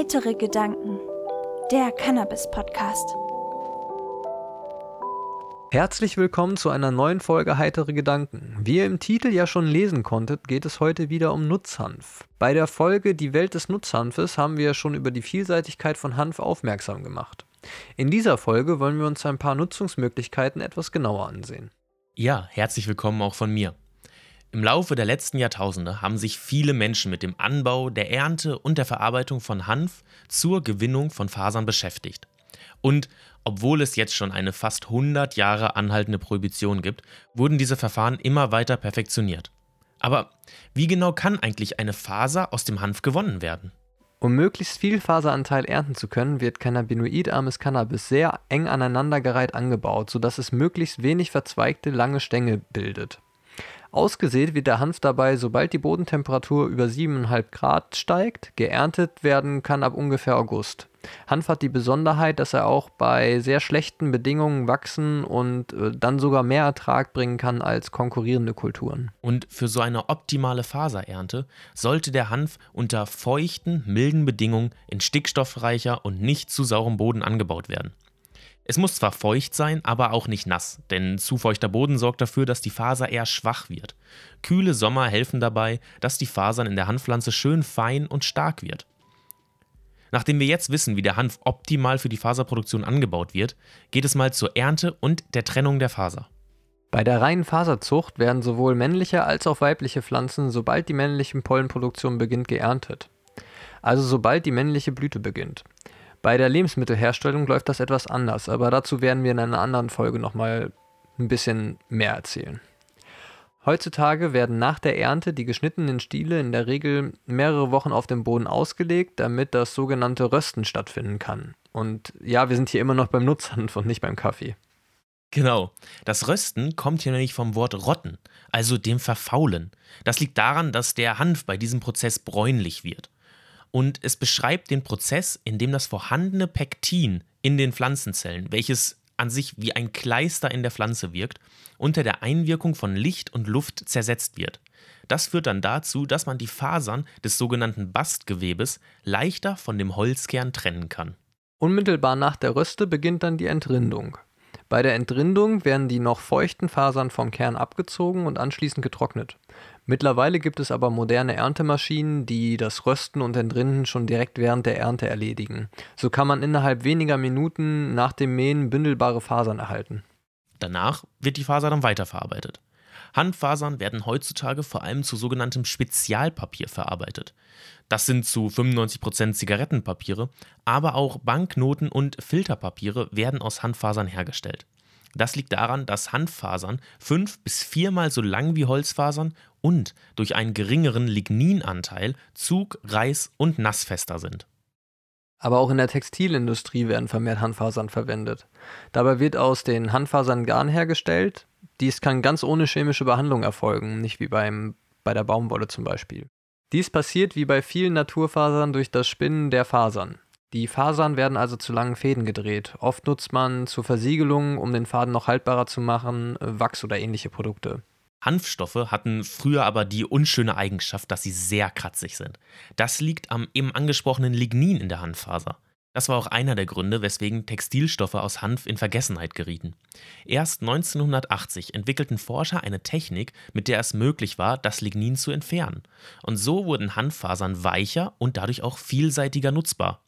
Heitere Gedanken. Der Cannabis-Podcast. Herzlich willkommen zu einer neuen Folge Heitere Gedanken. Wie ihr im Titel ja schon lesen konntet, geht es heute wieder um Nutzhanf. Bei der Folge Die Welt des Nutzhanfes haben wir schon über die Vielseitigkeit von Hanf aufmerksam gemacht. In dieser Folge wollen wir uns ein paar Nutzungsmöglichkeiten etwas genauer ansehen. Ja, herzlich willkommen auch von mir. Im Laufe der letzten Jahrtausende haben sich viele Menschen mit dem Anbau, der Ernte und der Verarbeitung von Hanf zur Gewinnung von Fasern beschäftigt. Und obwohl es jetzt schon eine fast 100 Jahre anhaltende Prohibition gibt, wurden diese Verfahren immer weiter perfektioniert. Aber wie genau kann eigentlich eine Faser aus dem Hanf gewonnen werden? Um möglichst viel Faseranteil ernten zu können, wird cannabinoidarmes Cannabis sehr eng aneinandergereiht angebaut, sodass es möglichst wenig verzweigte lange Stängel bildet. Ausgesät wird der Hanf dabei, sobald die Bodentemperatur über 7,5 Grad steigt. Geerntet werden kann ab ungefähr August. Hanf hat die Besonderheit, dass er auch bei sehr schlechten Bedingungen wachsen und äh, dann sogar mehr Ertrag bringen kann als konkurrierende Kulturen. Und für so eine optimale Faserernte sollte der Hanf unter feuchten, milden Bedingungen in stickstoffreicher und nicht zu saurem Boden angebaut werden. Es muss zwar feucht sein, aber auch nicht nass, denn zu feuchter Boden sorgt dafür, dass die Faser eher schwach wird. Kühle Sommer helfen dabei, dass die Fasern in der Hanfpflanze schön fein und stark wird. Nachdem wir jetzt wissen, wie der Hanf optimal für die Faserproduktion angebaut wird, geht es mal zur Ernte und der Trennung der Faser. Bei der reinen Faserzucht werden sowohl männliche als auch weibliche Pflanzen, sobald die männliche Pollenproduktion beginnt, geerntet. Also sobald die männliche Blüte beginnt. Bei der Lebensmittelherstellung läuft das etwas anders, aber dazu werden wir in einer anderen Folge nochmal ein bisschen mehr erzählen. Heutzutage werden nach der Ernte die geschnittenen Stiele in der Regel mehrere Wochen auf dem Boden ausgelegt, damit das sogenannte Rösten stattfinden kann. Und ja, wir sind hier immer noch beim Nutzhanf und nicht beim Kaffee. Genau. Das Rösten kommt hier nämlich vom Wort rotten, also dem Verfaulen. Das liegt daran, dass der Hanf bei diesem Prozess bräunlich wird und es beschreibt den Prozess, in dem das vorhandene Pektin in den Pflanzenzellen, welches an sich wie ein Kleister in der Pflanze wirkt, unter der Einwirkung von Licht und Luft zersetzt wird. Das führt dann dazu, dass man die Fasern des sogenannten Bastgewebes leichter von dem Holzkern trennen kann. Unmittelbar nach der Röste beginnt dann die Entrindung. Bei der Entrindung werden die noch feuchten Fasern vom Kern abgezogen und anschließend getrocknet. Mittlerweile gibt es aber moderne Erntemaschinen, die das Rösten und Entrinden schon direkt während der Ernte erledigen. So kann man innerhalb weniger Minuten nach dem Mähen bündelbare Fasern erhalten. Danach wird die Faser dann weiterverarbeitet. Handfasern werden heutzutage vor allem zu sogenanntem Spezialpapier verarbeitet. Das sind zu 95% Zigarettenpapiere, aber auch Banknoten und Filterpapiere werden aus Handfasern hergestellt. Das liegt daran, dass Handfasern fünf bis viermal so lang wie Holzfasern und durch einen geringeren Ligninanteil zug-, reiß- und nassfester sind. Aber auch in der Textilindustrie werden vermehrt Handfasern verwendet. Dabei wird aus den Handfasern Garn hergestellt. Dies kann ganz ohne chemische Behandlung erfolgen, nicht wie beim, bei der Baumwolle zum Beispiel. Dies passiert wie bei vielen Naturfasern durch das Spinnen der Fasern. Die Fasern werden also zu langen Fäden gedreht. Oft nutzt man zur Versiegelung, um den Faden noch haltbarer zu machen, Wachs oder ähnliche Produkte. Hanfstoffe hatten früher aber die unschöne Eigenschaft, dass sie sehr kratzig sind. Das liegt am eben angesprochenen Lignin in der Hanffaser. Das war auch einer der Gründe, weswegen Textilstoffe aus Hanf in Vergessenheit gerieten. Erst 1980 entwickelten Forscher eine Technik, mit der es möglich war, das Lignin zu entfernen. Und so wurden Hanffasern weicher und dadurch auch vielseitiger nutzbar.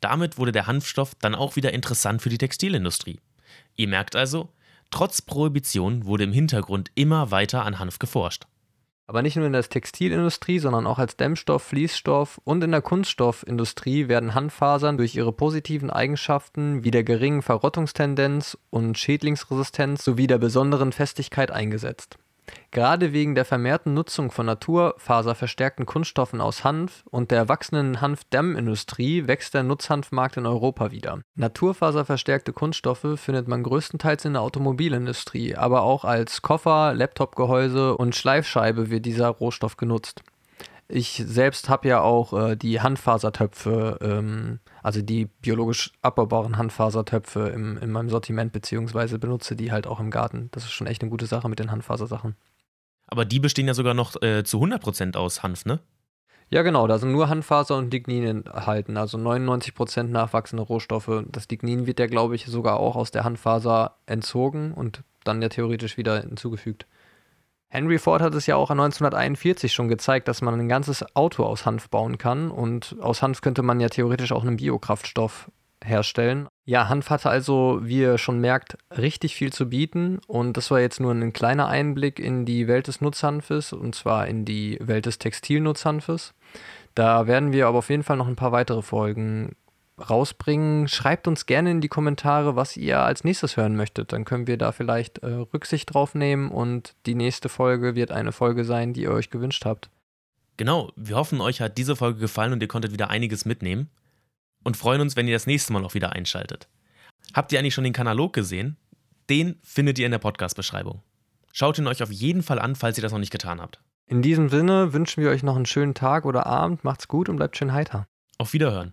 Damit wurde der Hanfstoff dann auch wieder interessant für die Textilindustrie. Ihr merkt also, Trotz Prohibition wurde im Hintergrund immer weiter an Hanf geforscht. Aber nicht nur in der Textilindustrie, sondern auch als Dämmstoff, Fließstoff und in der Kunststoffindustrie werden Hanffasern durch ihre positiven Eigenschaften wie der geringen Verrottungstendenz und Schädlingsresistenz sowie der besonderen Festigkeit eingesetzt. Gerade wegen der vermehrten Nutzung von naturfaserverstärkten Kunststoffen aus Hanf und der wachsenden Hanfdämmindustrie wächst der Nutzhanfmarkt in Europa wieder. Naturfaserverstärkte Kunststoffe findet man größtenteils in der Automobilindustrie, aber auch als Koffer, Laptopgehäuse und Schleifscheibe wird dieser Rohstoff genutzt. Ich selbst habe ja auch äh, die Handfasertöpfe, ähm, also die biologisch abbaubaren Handfasertöpfe im, in meinem Sortiment, beziehungsweise benutze die halt auch im Garten. Das ist schon echt eine gute Sache mit den Handfasersachen. Aber die bestehen ja sogar noch äh, zu 100% aus Hanf, ne? Ja, genau, da sind nur Handfaser und Lignin enthalten, also 99% nachwachsende Rohstoffe. Das Lignin wird ja, glaube ich, sogar auch aus der Handfaser entzogen und dann ja theoretisch wieder hinzugefügt. Henry Ford hat es ja auch 1941 schon gezeigt, dass man ein ganzes Auto aus Hanf bauen kann und aus Hanf könnte man ja theoretisch auch einen Biokraftstoff herstellen. Ja, Hanf hatte also, wie ihr schon merkt, richtig viel zu bieten und das war jetzt nur ein kleiner Einblick in die Welt des Nutzhanfes und zwar in die Welt des Textilnutzhanfes. Da werden wir aber auf jeden Fall noch ein paar weitere Folgen rausbringen. Schreibt uns gerne in die Kommentare, was ihr als nächstes hören möchtet. Dann können wir da vielleicht äh, Rücksicht drauf nehmen und die nächste Folge wird eine Folge sein, die ihr euch gewünscht habt. Genau, wir hoffen, euch hat diese Folge gefallen und ihr konntet wieder einiges mitnehmen und freuen uns, wenn ihr das nächste Mal auch wieder einschaltet. Habt ihr eigentlich schon den Kanalog gesehen? Den findet ihr in der Podcast-Beschreibung. Schaut ihn euch auf jeden Fall an, falls ihr das noch nicht getan habt. In diesem Sinne wünschen wir euch noch einen schönen Tag oder Abend. Macht's gut und bleibt schön heiter. Auf Wiederhören.